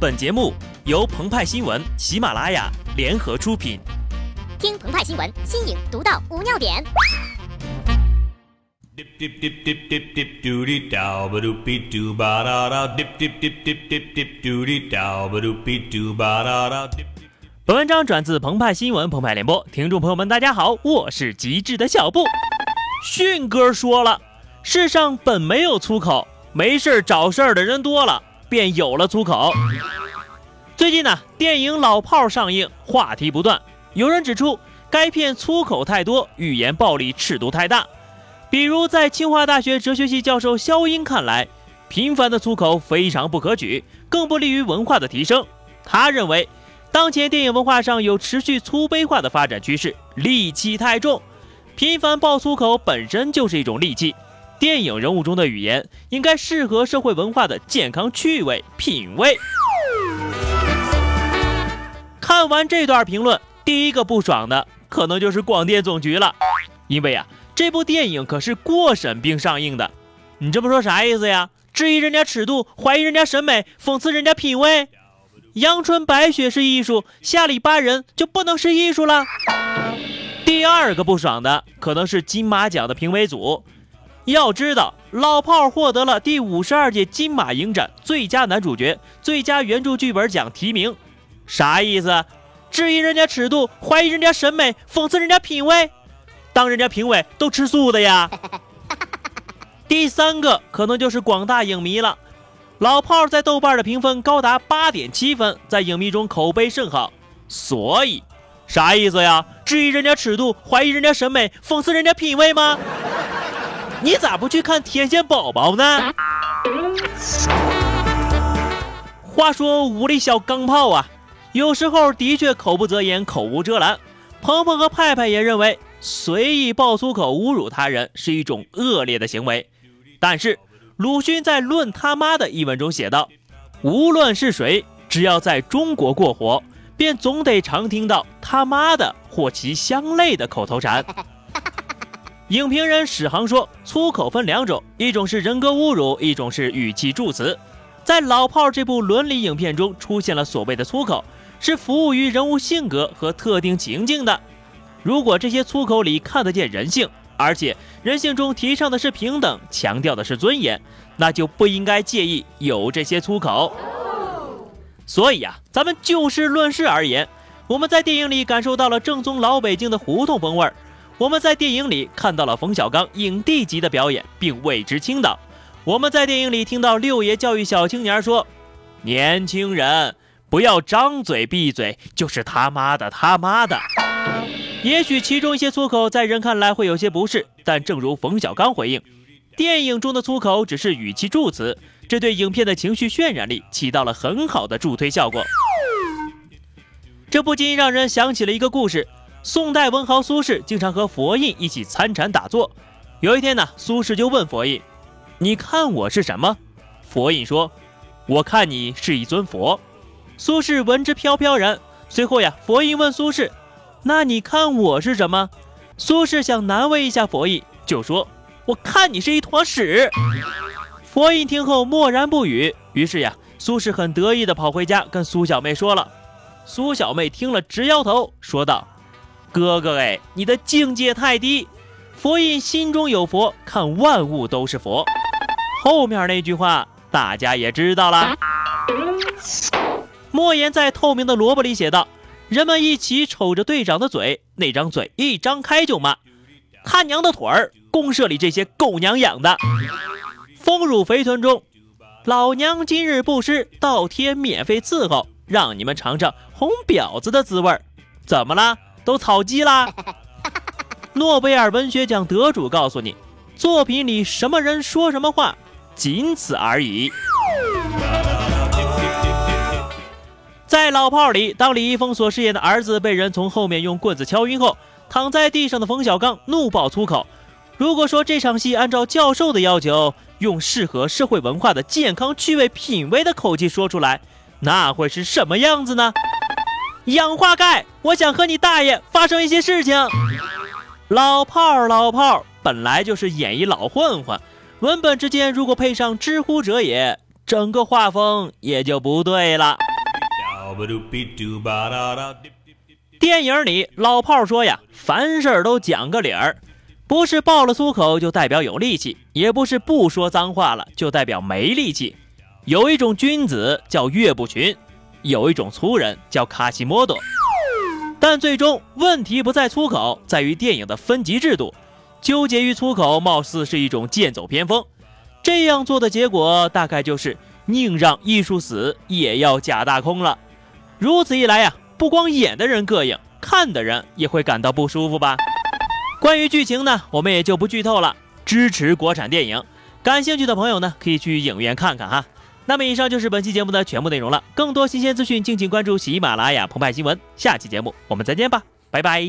本节目由澎湃新闻、喜马拉雅联合出品。听澎湃新闻，新颖独到，无尿点。Dip dip dip dip dip dip doody dow ba doopy doo ba da da dip dip dip dip dip dip doody dow ba doopy doo ba da da 本文章转自澎湃新闻澎湃联播，听众朋友们，大家好，我是极致的小布。迅哥说了，世上本没有粗口，没事儿找事儿的人多了，便有了粗口。最近呢，电影《老炮儿》上映，话题不断。有人指出，该片粗口太多，语言暴力尺度太大。比如，在清华大学哲学系教授肖英看来，频繁的粗口非常不可取，更不利于文化的提升。他认为，当前电影文化上有持续粗卑化的发展趋势，戾气太重，频繁爆粗口本身就是一种戾气。电影人物中的语言应该适合社会文化的健康趣味品味。看完这段评论，第一个不爽的可能就是广电总局了，因为啊，这部电影可是过审并上映的。你这么说啥意思呀？质疑人家尺度，怀疑人家审美，讽刺人家品味？阳春白雪是艺术，下里巴人就不能是艺术了？第二个不爽的可能是金马奖的评委组。要知道，《老炮儿》获得了第五十二届金马影展最佳男主角、最佳原著剧本奖提名，啥意思？质疑人家尺度，怀疑人家审美，讽刺人家品味？当人家评委都吃素的呀？第三个可能就是广大影迷了。老炮儿在豆瓣的评分高达八点七分，在影迷中口碑甚好。所以，啥意思呀？质疑人家尺度，怀疑人家审美，讽刺人家品味吗？你咋不去看《天线宝宝》呢？话说屋里小钢炮啊，有时候的确口不择言，口无遮拦。鹏鹏和派派也认为，随意爆粗口侮辱他人是一种恶劣的行为。但是鲁迅在《论他妈》的一文中写道：“无论是谁，只要在中国过活，便总得常听到他妈的或其相类的口头禅。”影评人史航说，粗口分两种，一种是人格侮辱，一种是语气助词。在《老炮儿》这部伦理影片中，出现了所谓的粗口，是服务于人物性格和特定情境的。如果这些粗口里看得见人性，而且人性中提倡的是平等，强调的是尊严，那就不应该介意有这些粗口。所以呀、咱们就事论事而言，我们在电影里感受到了正宗老北京的胡同风味儿。我们在电影里看到了冯小刚影帝级的表演，并为之倾倒。我们在电影里听到六爷教育小青年说：“年轻人，不要张嘴闭嘴就是他妈的他妈的。”也许其中一些粗口在人看来会有些不适，但正如冯小刚回应，电影中的粗口只是语气助词，这对影片的情绪渲染力起到了很好的助推效果。这不禁让人想起了一个故事。宋代文豪苏轼经常和佛印一起参禅打坐。有一天呢，苏轼就问佛印：“你看我是什么？”佛印说：“我看你是一尊佛。”苏轼闻之飘飘然。随后呀，佛印问苏轼：“那你看我是什么？”苏轼想难为一下佛印，就说：“我看你是一坨屎。”佛印听后默然不语。于是呀，苏轼很得意地跑回家跟苏小妹说了。苏小妹听了直摇头，说道：“哥哥哎，你的境界太低。佛印心中有佛，看万物都是佛。后面那句话大家也知道了。莫言在《透明的萝卜》里写道：“人们一起瞅着队长的嘴，那张嘴一张开就骂，他娘的腿儿，公社里这些狗娘养的。”《丰乳肥臀》中，老娘今日不施，倒贴免费伺候，让你们尝尝红婊子的滋味儿。怎么啦？都草鸡啦？诺贝尔文学奖得主告诉你，作品里什么人说什么话，仅此而已。在《老炮儿》里，当李易峰所饰演的儿子被人从后面用棍子敲晕后，躺在地上的冯小刚怒爆粗口。如果说这场戏按照教授的要求，用适合社会文化的健康趣味品味的口气说出来，那会是什么样子呢？氧化钙，我想和你大爷发生一些事情。老炮儿，老炮儿，本来就是演一老混混，文本之间如果配上“知乎者也”，整个画风也就不对了。电影里老炮儿说呀，凡事都讲个理儿，不是爆了粗口就代表有力气，也不是不说脏话了就代表没力气。有一种君子叫岳不群，有一种粗人叫卡西莫多。但最终问题不在粗口，在于电影的分级制度。纠结于粗口，貌似是一种剑走偏锋。这样做的结果，大概就是宁让艺术死，也要假大空了。如此一来呀，不光演的人膈应，看的人也会感到不舒服吧。关于剧情呢，我们也就不剧透了。支持国产电影，感兴趣的朋友呢，可以去影院看看哈。那么以上就是本期节目的全部内容了。更多新鲜资讯，敬请关注喜马拉雅澎湃新闻。下期节目我们再见吧，拜拜。